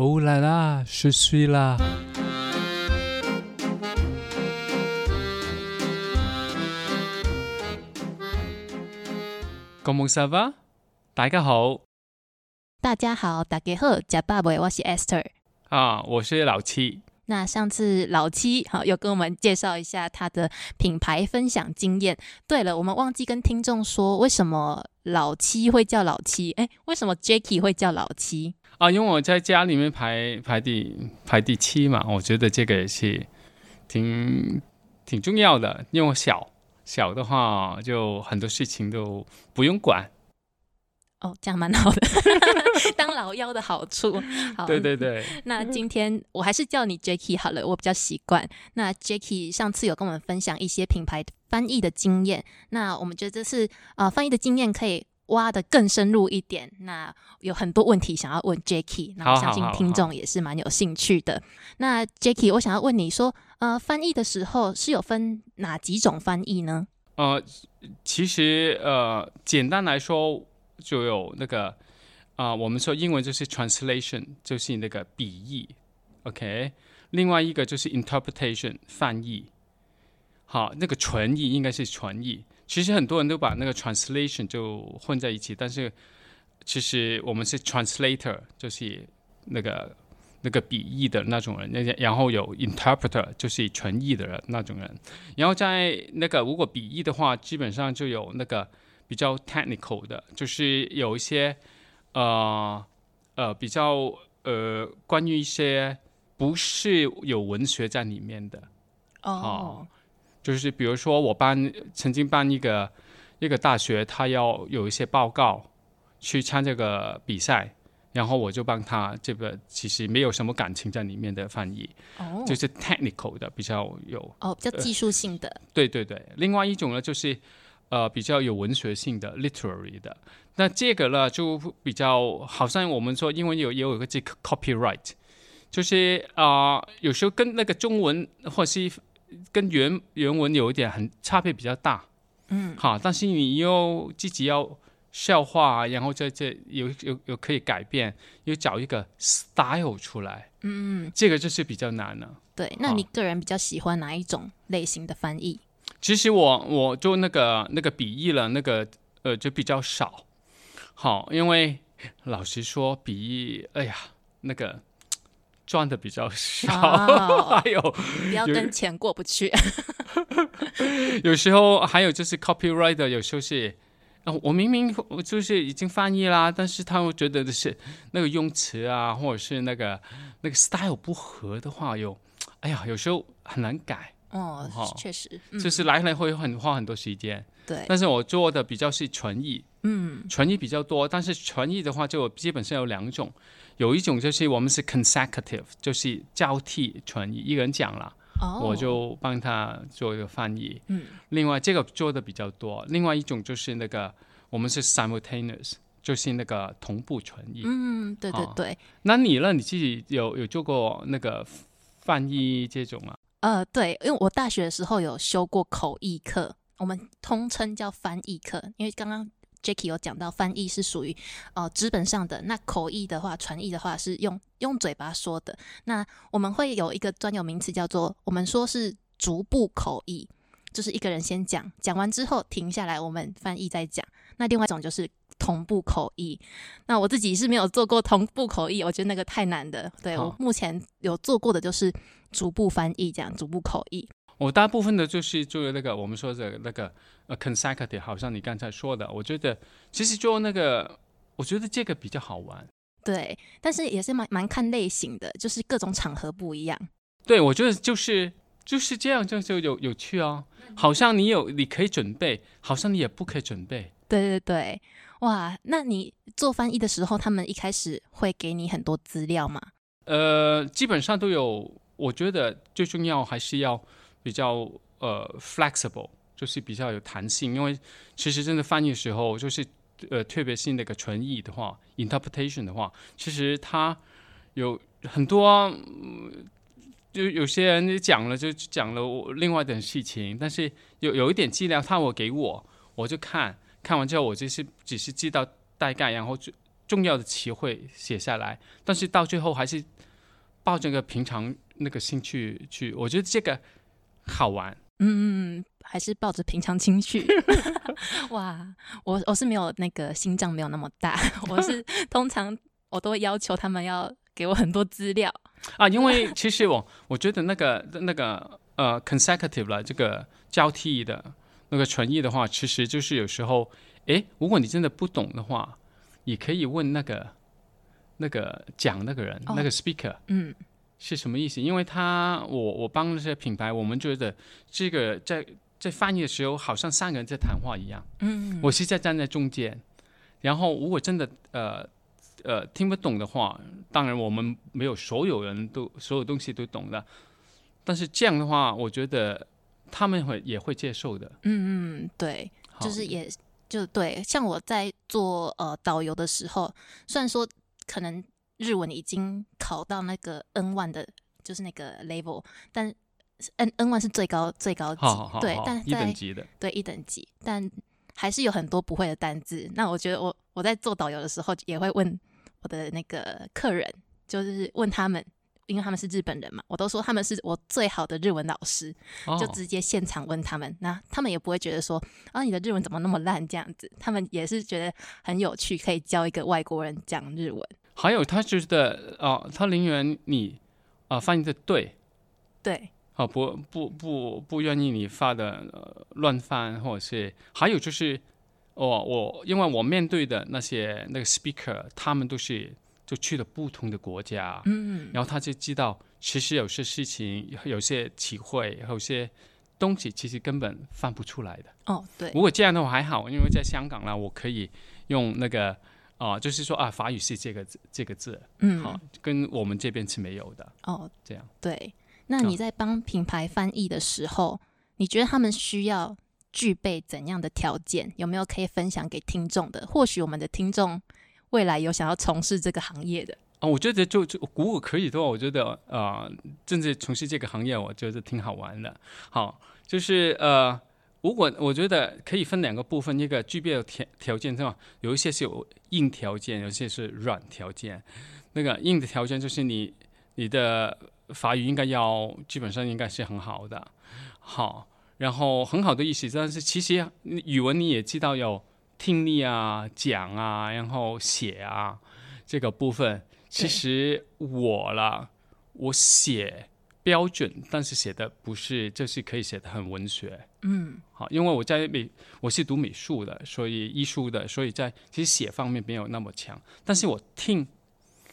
哦啦啦，是睡啦。公蒙萨瓦，大家好大家好，大家好，假爸爸，我是 Esther。啊，我是老七。那上次老七好又跟我们介绍一下他的品牌分享经验。对了，我们忘记跟听众说，为什么老七会叫老七？哎，为什么 Jacky 会叫老七？啊，因为我在家里面排排第排第七嘛，我觉得这个也是挺挺重要的。因为我小小的话，就很多事情都不用管。哦，这样蛮好的，当老幺的好处。好，对对对。那今天我还是叫你 Jacky 好了，我比较习惯。那 Jacky 上次有跟我们分享一些品牌翻译的经验，那我们觉得这次啊翻译的经验可以挖的更深入一点。那有很多问题想要问 Jacky，那我相信听众也是蛮有兴趣的。那 Jacky，我想要问你说，呃，翻译的时候是有分哪几种翻译呢？呃，其实呃，简单来说。就有那个啊，我们说英文就是 translation，就是那个笔译，OK。另外一个就是 interpretation，翻译。好，那个纯译应该是纯译。其实很多人都把那个 translation 就混在一起，但是其实我们是 translator，就是那个那个笔译的那种人。那然后有 interpreter，就是纯译的人那种人。然后在那个如果笔译的话，基本上就有那个。比较 technical 的，就是有一些呃呃比较呃关于一些不是有文学在里面的哦，就是比如说我办曾经办一个一个大学，他要有一些报告去参这个比赛，然后我就帮他这个其实没有什么感情在里面的翻译，哦，就是 technical 的比较有哦比较技术性的，对对对，另外一种呢就是。呃，比较有文学性的 literary 的，那这个呢就比较好像我们说英文有也有一个这个 copyright，就是啊，有时候跟那个中文或是跟原原文有一点很差别比较大，嗯，好，但是你又自己要消化，然后在这有有有可以改变，又找一个 style 出来，嗯，这个就是比较难了。对，那你个人比较喜欢哪一种类型的翻译？其实我我就那个那个笔译了，那个呃就比较少，好，因为老实说笔译，哎呀，那个赚的比较少，还有不要跟钱过不去。有时候还有就是 copywriter，有时候是，我明明就是已经翻译啦，但是他会觉得的是那个用词啊，或者是那个那个 style 不合的话，有，哎呀，有时候很难改。哦，确实，就是来来回很花很多时间。对，但是我做的比较是纯译，嗯，纯译比较多。但是纯译的话，就基本上有两种，有一种就是我们是 consecutive，就是交替传译，一个人讲了，我就帮他做一个翻译。嗯，另外这个做的比较多。另外一种就是那个我们是 simultaneous，就是那个同步传译。嗯，对对对。那你呢？你自己有有做过那个翻译这种吗？呃，对，因为我大学的时候有修过口译课，我们通称叫翻译课。因为刚刚 Jacky 有讲到，翻译是属于呃纸本上的，那口译的话，传译的话是用用嘴巴说的。那我们会有一个专有名词叫做，我们说是逐步口译，就是一个人先讲，讲完之后停下来，我们翻译再讲。那另外一种就是同步口译。那我自己是没有做过同步口译，我觉得那个太难的。对我目前有做过的就是。逐步翻译，这样逐步口译。我大部分的就是做那个我们说的那个呃 consecutive，好像你刚才说的，我觉得其实做那个，我觉得这个比较好玩。对，但是也是蛮蛮看类型的，就是各种场合不一样。对，我觉得就是就是这样，就就有有趣哦。好像你有你可以准备，好像你也不可以准备。对对对，哇，那你做翻译的时候，他们一开始会给你很多资料吗？呃，基本上都有。我觉得最重要还是要比较呃 flexible，就是比较有弹性，因为其实真的翻译的时候，就是呃特别是那个纯译的话，interpretation 的话，其实它有很多，就有些人讲了就讲了我另外的事情，但是有有一点资料他我给我，我就看看完之后，我就是只是知道大概，然后就重要的词汇写下来，但是到最后还是抱着个平常那个心去去，我觉得这个好玩。嗯嗯嗯，还是抱着平常情绪。哇，我我是没有那个心脏没有那么大，我是 通常我都会要求他们要给我很多资料啊，因为 其实我我觉得那个那个呃 consecutive 了这个交替的那个传译的话，其实就是有时候，诶，如果你真的不懂的话，你可以问那个那个讲那个人那个 speaker，嗯。是什么意思？因为他，我我帮那些品牌，我们觉得这个在在翻译的时候，好像三个人在谈话一样。嗯，我是在站在中间，然后如果真的呃呃听不懂的话，当然我们没有所有人都所有东西都懂的，但是这样的话，我觉得他们会也会接受的。嗯嗯，对，就是也就对，像我在做呃导游的时候，虽然说可能。日文已经考到那个 N one 的，就是那个 level，但 N N one 是最高最高级，对，但一等级的，对一等级，但还是有很多不会的单字。那我觉得我我在做导游的时候，也会问我的那个客人，就是问他们，因为他们是日本人嘛，我都说他们是我最好的日文老师，就直接现场问他们，那他们也不会觉得说啊你的日文怎么那么烂这样子，他们也是觉得很有趣，可以教一个外国人讲日文。还有，他觉得啊，他宁愿你啊翻译的对，对，啊不不不不愿意你发的乱翻，或者是还有就是，我我因为我面对的那些那个 speaker，他们都是就去了不同的国家，嗯，然后他就知道，其实有些事情，有些体会，有些东西其实根本翻不出来的。哦，对。如果这样的话还好，因为在香港呢，我可以用那个。哦，就是说啊，法语是这个字，这个字，嗯，好，跟我们这边是没有的。哦，这样。对，那你在帮品牌翻译的时候，你觉得他们需要具备怎样的条件？有没有可以分享给听众的？或许我们的听众未来有想要从事这个行业的。啊，我觉得就就如果可以的话，我觉得啊，正在从事这个行业，我觉得挺好玩的。好，就是呃。如果我觉得可以分两个部分，一个具备的条条件是吧？有一些是有硬条件，有些是软条件。那个硬的条件就是你你的法语应该要基本上应该是很好的，好，然后很好的意思，但是其实语文你也知道有听力啊、讲啊，然后写啊这个部分。其实我了，我写。标准，但是写的不是，就是可以写的很文学。嗯，好，因为我在美，我是读美术的，所以艺术的，所以在其实写方面没有那么强。但是我听，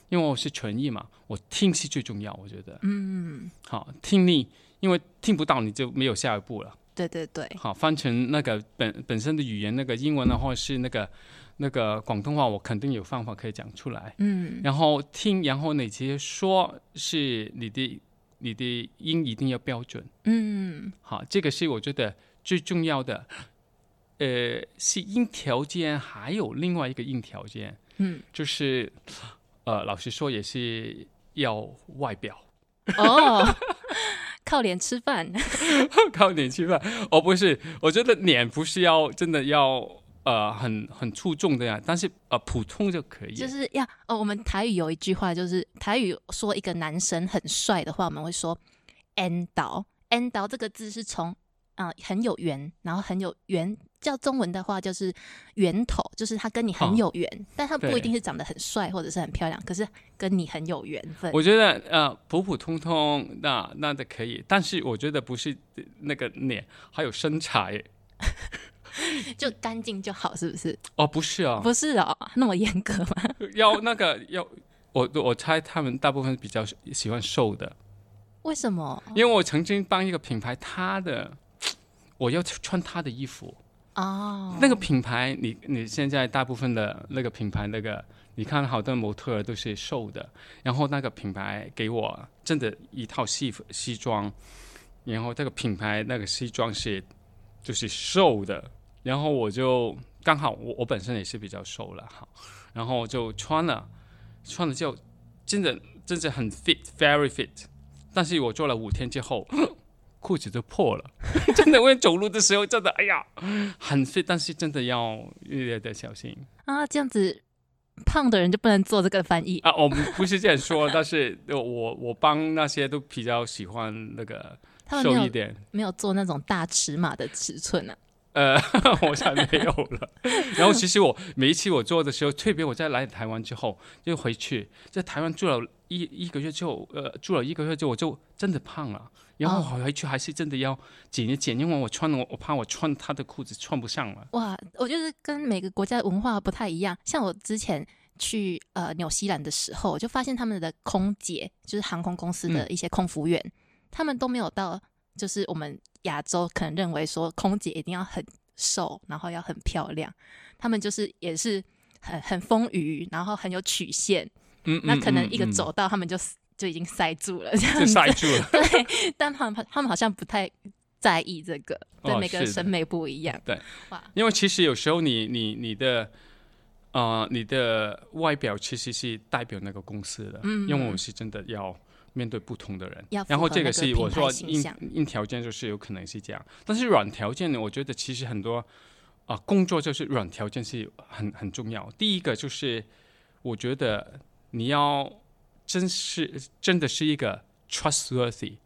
因为我是纯艺嘛，我听是最重要，我觉得。嗯，好，听力，因为听不到你就没有下一步了。对对对。好，翻成那个本本身的语言，那个英文的话是那个那个广东话，我肯定有方法可以讲出来。嗯。然后听，然后你直接说是你的。你的音一定要标准，嗯，好，这个是我觉得最重要的，呃，是音条件，还有另外一个硬条件，嗯，就是呃，老实说也是要外表，哦，靠脸吃饭，靠脸吃饭，哦，不是，我觉得脸不是要真的要。呃，很很出众的呀，但是呃，普通就可以。就是要哦，我们台语有一句话，就是台语说一个男生很帅的话，我们会说 “n 导 n 导”这个字是从啊很有缘，然后很有缘，叫中文的话就是源头，就是他跟你很有缘，但他不一定是长得很帅或者是很漂亮，可是跟你很有缘分。我觉得呃，普普通通那那的可以，但是我觉得不是那个脸，还有身材。就干净就好，是不是？哦，不是哦，不是哦，那么严格吗？要那个要，我我猜他们大部分比较喜欢瘦的。为什么？因为我曾经帮一个品牌，他的我要穿他的衣服哦。那个品牌，你你现在大部分的那个品牌，那个你看好多模特都是瘦的，然后那个品牌给我真的一套西服西装，然后这个品牌那个西装是就是瘦的。然后我就刚好我我本身也是比较瘦了哈，然后就穿了，穿了就真的真的很 fit，very fit。但是我做了五天之后，裤子就破了，真的，我走路的时候真的，哎呀，很 fit，但是真的要越来越小心啊。这样子胖的人就不能做这个翻译。啊，我们不是这样说，但是 我我帮那些都比较喜欢那个瘦一点。没有做那种大尺码的尺寸啊。呃，我才没有了。然后其实我每一期我做的时候，特别我在来台湾之后，就回去在台湾住了一一个月之后，呃，住了一个月之后，我就真的胖了。然后哦回去还是真的要减一减，因为我穿我我怕我穿他的裤子穿不上了。哇，我就是跟每个国家的文化不太一样。像我之前去呃纽西兰的时候，我就发现他们的空姐，就是航空公司的一些空服员，他们都没有到，就是我们亚洲可能认为说空姐一定要很瘦，然后要很漂亮，他们就是也是很很丰腴，然后很有曲线。嗯，那可能一个走道，他们就就已经塞住了，这样。塞住了。对，但他们他们好像不太在意这个，对、哦每个审美不一样。对，哇，因为其实有时候你你你的呃你的外表其实是代表那个公司的，嗯因为我是真的要面对不同的人然后这个是我说硬硬条件就是有可能是这样，但是软条件呢，我觉得其实很多啊、工作就是软条件是很很重要。第一个就是我觉得你要真是真的是一个 trustworthy，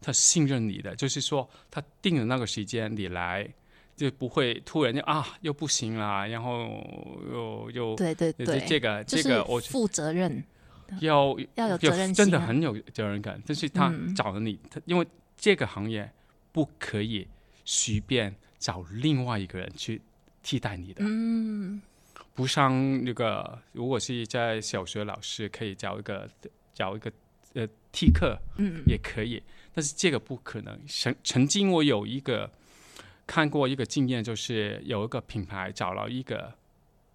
他信任你的，就是说他定了那个时间你来。就不会突然就啊又不行啦，然后又又对对对，这个这个我负责任，要要有责任、啊，真的很有责任感。但是他嗯找了你，他因为这个行业不可以随便找另外一个人去替代你的，嗯，不上那个如果是在小学老师可以找一个找一个呃替课，嗯也可以，但是这个不可能。曾曾经我有一个看过一个经验，就是有一个品牌找了一个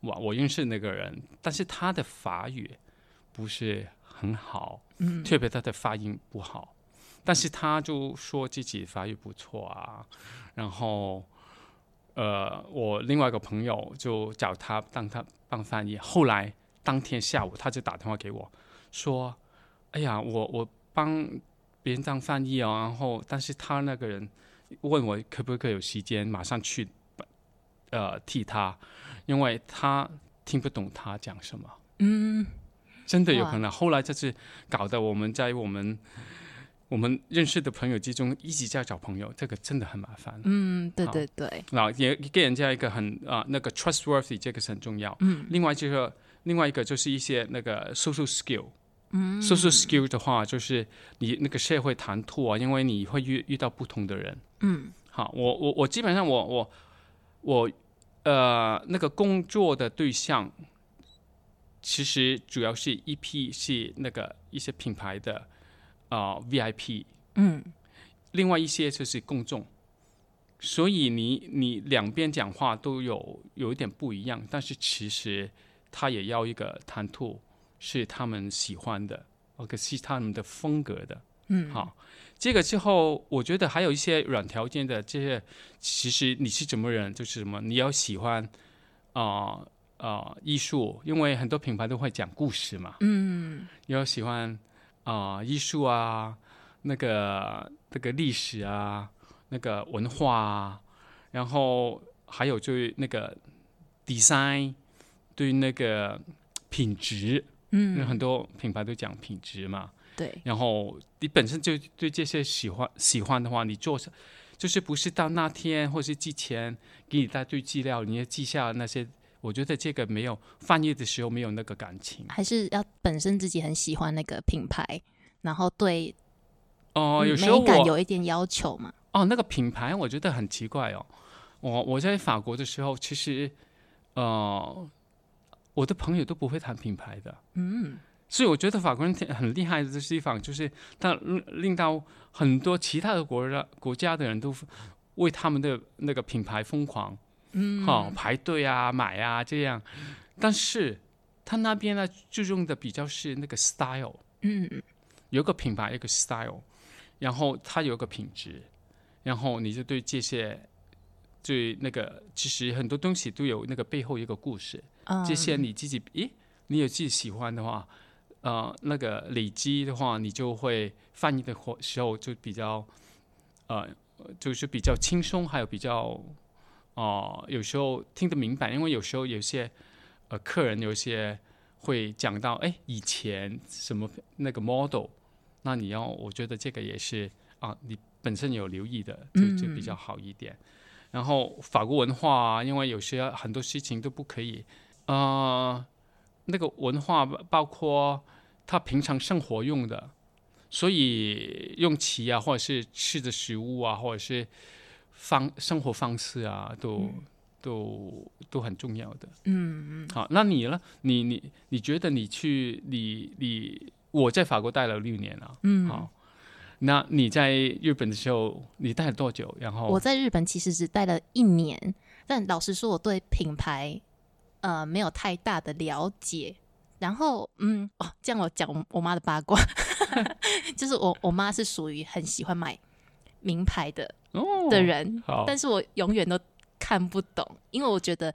我我认识那个人，但是他的法语不是很好，嗯特别他的发音不好，但是他就说自己法语不错啊，然后。呃，我另外一个朋友就找他当他当翻译，后来当天下午他就打电话给我，说：“哎呀，我我帮别人当翻译哦，然后但是他那个人问我可不可以有时间马上去呃替他，因为他听不懂他讲什么，嗯，真的有可能。后来就是搞得我们在我们我们认识的朋友之中一直在找朋友，这个真的很麻烦。嗯，对对对，然后也给人家一个很啊、那个 trustworthy，这个是很重要。嗯另外就是另外一个就是一些那个 social skill。嗯，social skill 的话，就是你那个社会谈吐啊，因为你会遇遇到不同的人。嗯好，我我我基本上我我我呃那个工作的对象，其实主要是一批是那个一些品牌的啊、呃 VIP，嗯。另外一些就是公众，所以你你两边讲话都有有一点不一样，但是其实他也要一个谈吐是他们喜欢的，或者是他们的风格的。嗯，好，这个之后，我觉得还有一些软条件的这些，其实你是怎么人，就是什么，你要喜欢啊啊、呃艺术，因为很多品牌都会讲故事嘛，嗯。你要喜欢啊、艺术啊，那个那个历史啊，那个文化啊，然后还有就是那个 design，对那个品质，嗯，很多品牌都讲品质嘛。对，然后你本身就对这些喜欢喜欢的话，你做就是不是到那天或是之前给你一大堆资料，你要记下那些。我觉得这个没有翻译的时候没有那个感情还是要本身自己很喜欢那个品牌，然后对哦、嗯有时候美感我有一点要求嘛。哦那个品牌我觉得很奇怪哦。我我在法国的时候，其实呃我的朋友都不会谈品牌的，嗯所以我觉得法国人挺很厉害的地方，就是他令令到很多其他的国家国家的人都为他们的那个品牌疯狂，嗯，好、排队啊、买啊这样。但是他那边呢就用的比较是那个 style，嗯。有个品牌一个 style，然后它有个品质，然后你就对这些。对那个，其实很多东西都有那个背后一个故事。嗯，这些你自己，诶，你有自己喜欢的话，呃，那个累积的话，你就会翻译的或时候就比较，呃，就是比较轻松，还有比较，哦、有时候听得明白，因为有时候有些呃客人有些会讲到哎以前什么那个 model，那你要我觉得这个也是啊，你本身有留意的就就比较好一点。然后法国文化啊，因为有些很多事情都不可以啊，那个文化包括他平常生活用的，所以用词啊，或者是吃的食物啊，或者是方生活方式啊，都。都都很重要的，嗯嗯。好，那你呢？你你你觉得你去你你我在法国待了六年啊，嗯。好，那你在日本的时候，你待了多久？然后我在日本其实只待了一年，但老实说，我对品牌呃没有太大的了解。然后，嗯，哦，这样我讲我妈的八卦，就是我我妈是属于很喜欢买名牌的的人，但是我永远都。看不懂，因为我觉得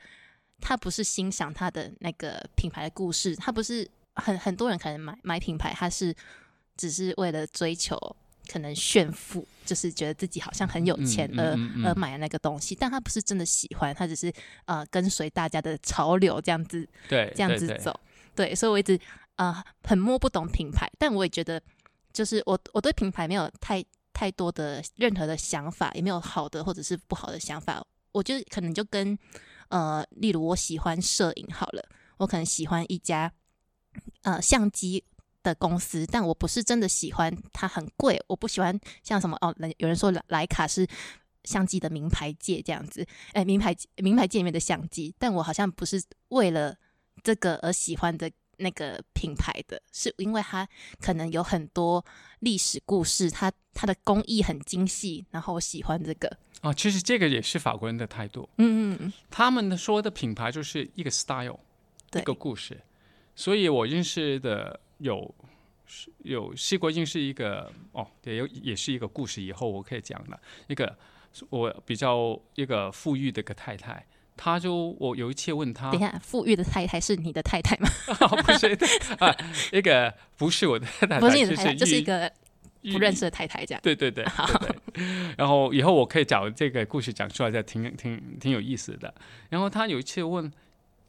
他不是欣赏他的那个品牌的故事，他不是很很多人可能买买品牌，他是只是为了追求可能炫富，就是觉得自己好像很有钱而而买那个东西，但他不是真的喜欢，他只是呃跟随大家的潮流这样子，对，这样子走，对，所以我一直呃很摸不懂品牌，但我也觉得就是我我对品牌没有太太多的任何的想法，也没有好的或者是不好的想法。我就可能就跟，呃，例如我喜欢摄影好了，我可能喜欢一家，呃，相机的公司，但我不是真的喜欢它很贵，我不喜欢像什么哦，有人说莱卡是相机的名牌界这样子，哎，名牌名牌界里面的相机，但我好像不是为了这个而喜欢的那个品牌的，是因为它可能有很多历史故事，它它的工艺很精细，然后我喜欢这个。哦，其实这个也是法国人的态度。嗯嗯嗯，他们的说的品牌就是一个 style，一个故事。所以我认识的有有西国认识一个哦，也有也是一个故事。以后我可以讲的一个我比较一个富裕的一个太太，他就我有一次问他，等一下，富裕的太太是你的太太吗？不是啊，一个不是我的太太，不是你的太太，就是一个。不认识的太太这样，对对对，对。然后以后我可以找这个故事讲出来，再挺挺挺有意思的。然后他有一次问，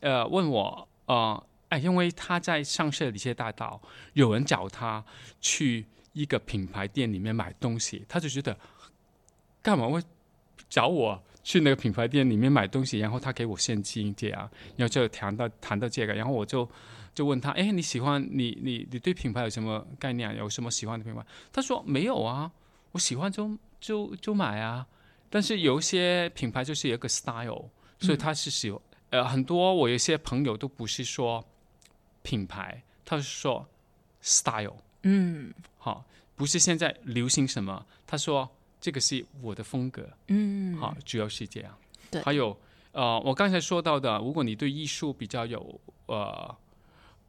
呃，问我，呃，哎，因为他在上市的一些大道，有人找他去一个品牌店里面买东西，他就觉得干嘛会找我去那个品牌店里面买东西？然后他给我现金这样，然后就谈到谈到这个，然后我就。就问他，哎，你喜欢你你你对品牌有什么概念？有什么喜欢的品牌？他说没有啊，我喜欢就就就买啊。但是有一些品牌就是有个 style，所以他是喜欢呃很多我有些朋友都不是说品牌，他是说 style，嗯，好，不是现在流行什么，他说这个是我的风格，嗯，好，主要是这样。对，还有呃，我刚才说到的，如果你对艺术比较有呃。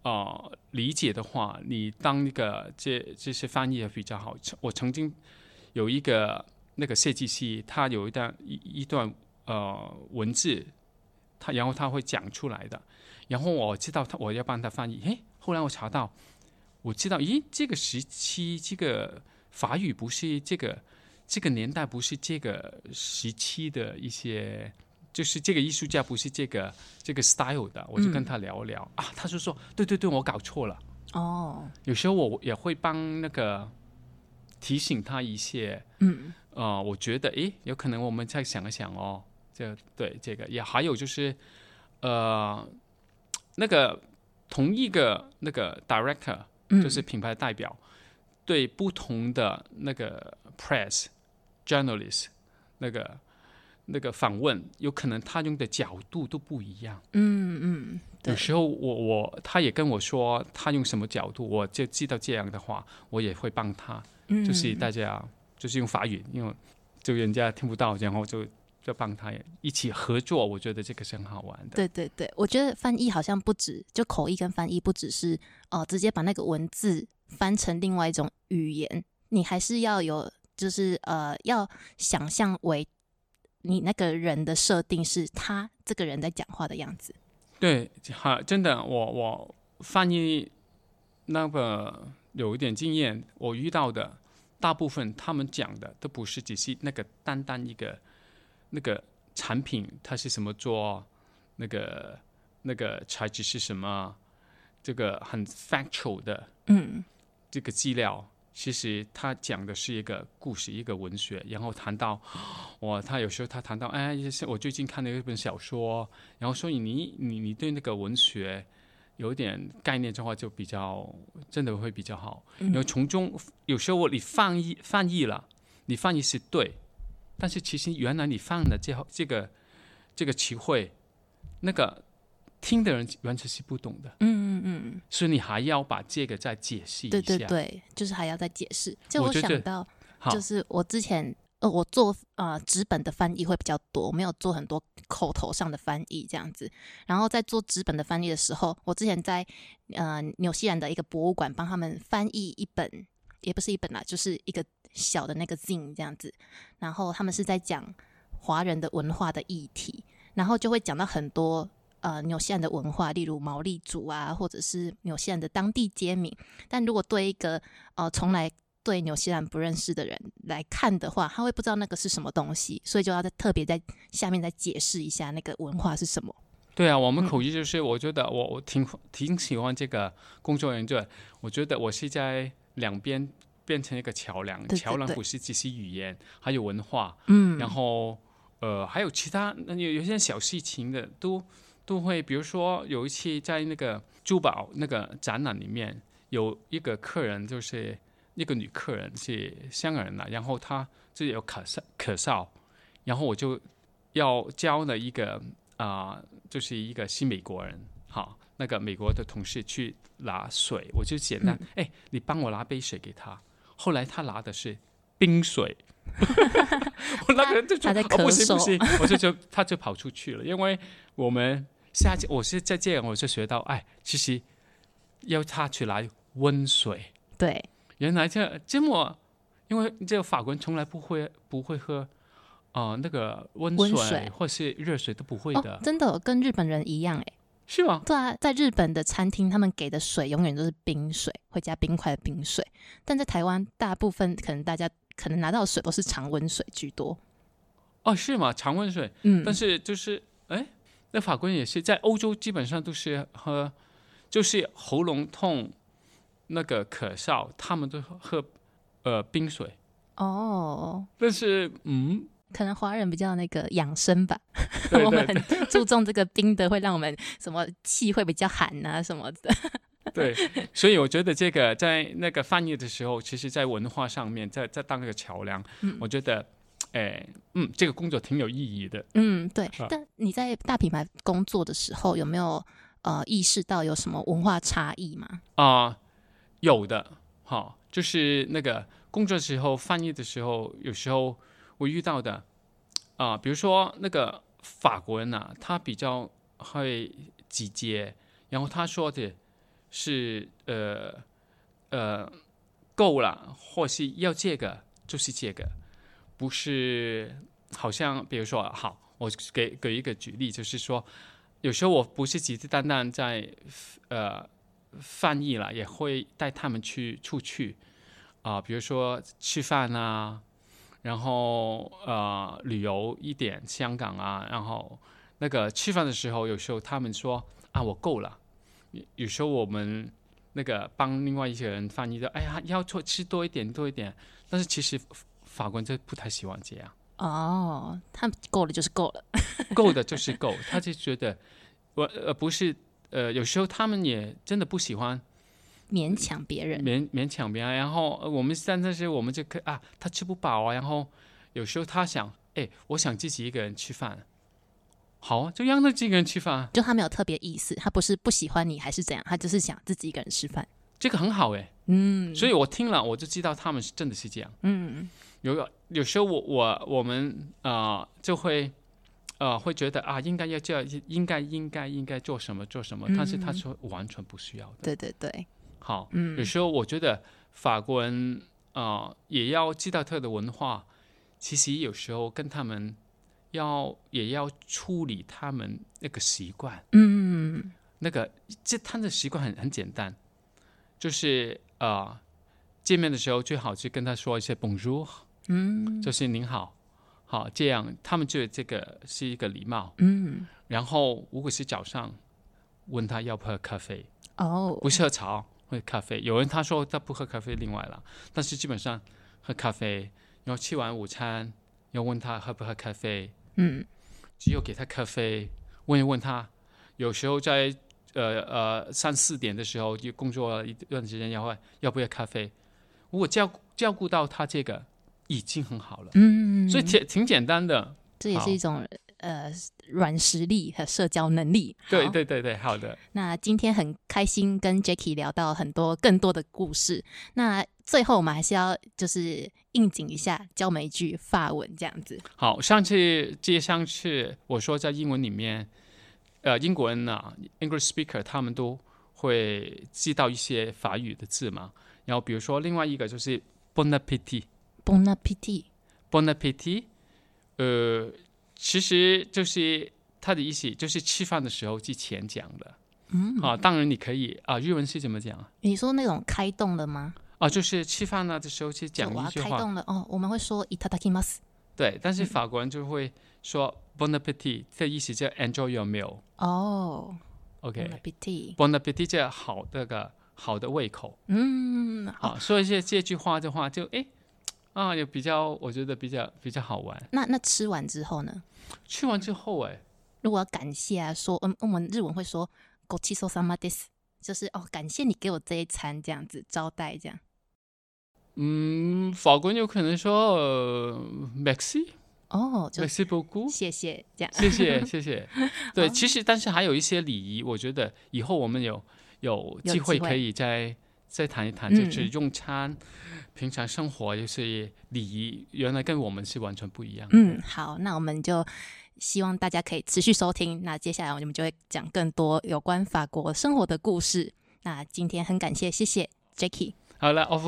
呃，理解的话，你当那个这这些翻译也比较好。我曾经有一个那个设计师，他有一段一一段呃文字，他然后他会讲出来的，然后我知道他我要帮他翻译。诶，后来我查到，我知道，咦，这个时期这个法语不是这个这个年代不是这个时期的一些。就是这个艺术家不是这个这个 style 的，我就跟他聊聊。啊，他就说对对对，我搞错了。哦，有时候我也会帮那个提醒他一些，嗯，呃，我觉得诶，有可能我们再想一想哦，这对这个也还有就是，呃，那个同一个那个 director，就是品牌代表，对不同的那个 press journalist 那个。那个访问有可能他用的角度都不一样，嗯嗯，有时候我我他也跟我说他用什么角度，我就知道这样的话，我也会帮他，嗯。就是大家就是用法语，因为就人家听不到，然后就就帮他一起合作，我觉得这个是很好玩的。对对对，我觉得翻译好像不止就口译跟翻译，不只是哦直接把那个文字翻成另外一种语言，你还是要有就是呃要想象为。你那个人的设定是他这个人在讲话的样子，对，好，真的，我我翻译那个有一点经验，我遇到的大部分他们讲的都不是只是那个单单一个那个产品它是什么做，那个那个材质是什么，这个很 factual 的嗯这个资料，其实他讲的是一个故事，一个文学，然后谈到，哇，他有时候他谈到，哎，是我最近看了一本小说，然后所以你你你对那个文学有点概念的话，就比较真的会比较好。然后嗯从中有时候你翻译翻译了，你翻译是对，但是其实原来你放的这这个这个词汇，那个听的人完全是不懂的，嗯嗯嗯，所以你还要把这个再解释一下。对对对，就是还要再解释。就我想到，就是我之前呃，我做呃纸本的翻译会比较多，我没有做很多口头上的翻译这样子。然后在做纸本的翻译的时候，我之前在呃纽西兰的一个博物馆帮他们翻译一本，也不是一本啦，就是一个小的那个 zine 这样子。然后他们是在讲华人的文化的议题，然后就会讲到很多。呃，纽西兰的文化，例如毛利族啊，或者是纽西兰的当地街名。但如果对一个呃从来对纽西兰不认识的人来看的话，他会不知道那个是什么东西，所以就要在特别在下面再解释一下那个文化是什么。对啊，我们嗯口译就是，我觉得我我挺挺喜欢这个工作人员，我觉得我是在两边变成一个桥梁，桥梁不是只是语言，还有文化，嗯。然后呃还有其他那有有些小事情的都都会，比如说有一次在那个珠宝那个展览里面，有一个客人就是一个女客人是香港人啦，然后她自己有咳嗽咳嗽，然后我就要教了一个啊、就是一个新美国人，好，那个美国的同事去拿水，我就简单，哎、你帮我拿杯水给他。后来他拿的是冰水，我那个人就说他在哦不行不行，我就就他就跑出去了，因为我们下次我是在这样，我就学到，哎，其实要他去拿温水，对，原来这这么，因为这个法国人从来不会不会喝啊、呃那个温水。或是热水都不会的，哦，真的跟日本人一样哎。是吗？对啊，在日本的餐厅，他们给的水永远都是冰水，会加冰块的冰水。但在台湾，大部分可能大家可能拿到的水都是常温水居多。哦，是吗？常温水，嗯，但是就是哎，那法国人也是在欧洲基本上都是喝，就是喉咙痛、那个咳嗽，他们都喝呃冰水。哦，但是嗯，可能华人比较那个养生吧，我对对们很注重这个冰的，会让我们什么气会比较寒啊什么的。对，所以我觉得这个在那个翻译的时候，其实在文化上面，在在当那个桥梁，嗯我觉得，哎，嗯，这个工作挺有意义的。嗯，对啊。但你在大品牌工作的时候，有没有呃意识到有什么文化差异吗？啊、有的，哈、就是那个工作时候翻译的时候，有时候我遇到的啊、比如说那个法国人呐、他比较会直接，然后他说的是呃呃够了，或是要这个就是这个，不是好像比如说好，我给给一个举例，就是说有时候我不是简简单单在呃。翻译了，也会带他们去出去啊、比如说吃饭啊，然后呃旅游一点香港啊，然后那个吃饭的时候，有时候他们说啊我够了，有有时候我们那个帮另外一些人翻译的，哎呀要多吃多一点多一点，但是其实法国人就不太喜欢这样，哦，他们够了就是够了。够的就是够，他就觉得我呃不是呃有时候他们也真的不喜欢。勉强别人。勉勉强别人，然后呃我们但但是我们就可啊，他吃不饱啊，然后有时候他想，哎，我想自己一个人吃饭，好啊，就让他自己一个人吃饭啊，就他没有特别意思，他不是不喜欢你还是怎样，他就是想自己一个人吃饭。这个很好哎，嗯所以我听了我就知道他们是真的是这样。嗯，有有时候我我我们啊、呃就会呃会觉得啊应该要这样，应该应该应该做什么做什么，但是他嗯说完全不需要的。对对对，好，嗯。有时候我觉得法国人啊、呃也要知道他的文化，其实有时候跟他们要也要处理他们那个习惯，嗯。那个这他的习惯很很简单，就是啊、呃见面的时候最好去跟他说一些 bonjour，嗯。就是您好，好这样他们觉得这个是一个礼貌。嗯，然后如果是早上问他要不要喝咖啡，哦，不是喝茶，喝咖啡。有人他说他不喝咖啡，另外了，但是基本上喝咖啡，然后吃完午餐要问他喝不喝咖啡，嗯，只有给他咖啡，问一问他，有时候在呃呃三四点的时候就工作了一段时间，要会要不要咖啡？如果照照顾到他这个已经很好了，嗯，所以挺挺简单的。这也是一种呃软实力和社交能力。对对对对，好的。那今天很开心跟 Jacky 聊到很多更多的故事。那最后我们还是要就是应景一下，教我们一句法文这样子。好，上次接上次我说在英文里面，呃，英国人呢、English speaker 他们都会记到一些法语的字嘛。然后比如说另外一个就是 Bon appetit。Bon appetit。Bon appetit，呃，其实就是他的意思就是吃饭的时候之前讲的。嗯，啊，当然你可以啊，日文是怎么讲啊？你说那种开动的吗？啊，就是吃饭了的时候去讲一句话，开动了哦，我们会说 itadakimasu。对。但是嗯法国人就会说 Bon appetit，这意思叫 Enjoy your meal。哦 appetit。Bon appetit 这好那个好的胃口嗯，好。啊，所以这这句话的话就诶啊，也比较我觉得比较比较好玩。那那吃完之后呢？吃完之后哎，如果要感谢啊，说嗯，我们日文会说 “go chi so sama des”，就是哦，感谢你给我这一餐，这样子招待这样。嗯，法国人有可能说、呃、merci 哦，就 merci beaucoup，谢谢这样。谢谢 谢谢。对，好其实但是还有一些礼仪，我觉得以后我们有有有机会机会可以再再谈一谈，嗯就是用餐、平常生活就是礼仪，原来跟我们是完全不一样。嗯，好，那我们就希望大家可以持续收听。那接下来我们就会讲更多有关法国生活的故事。那今天很感谢，谢谢 Jacky。好了，au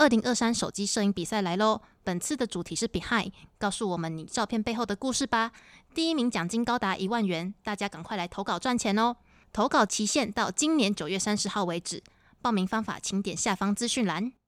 二零二三手机摄影比赛来喽！本次的主题是 Behind，告诉我们你照片背后的故事吧。第一名奖金高达一万元，大家赶快来投稿赚钱哦！投稿期限到今年九月三十号为止，报名方法请点下方资讯栏。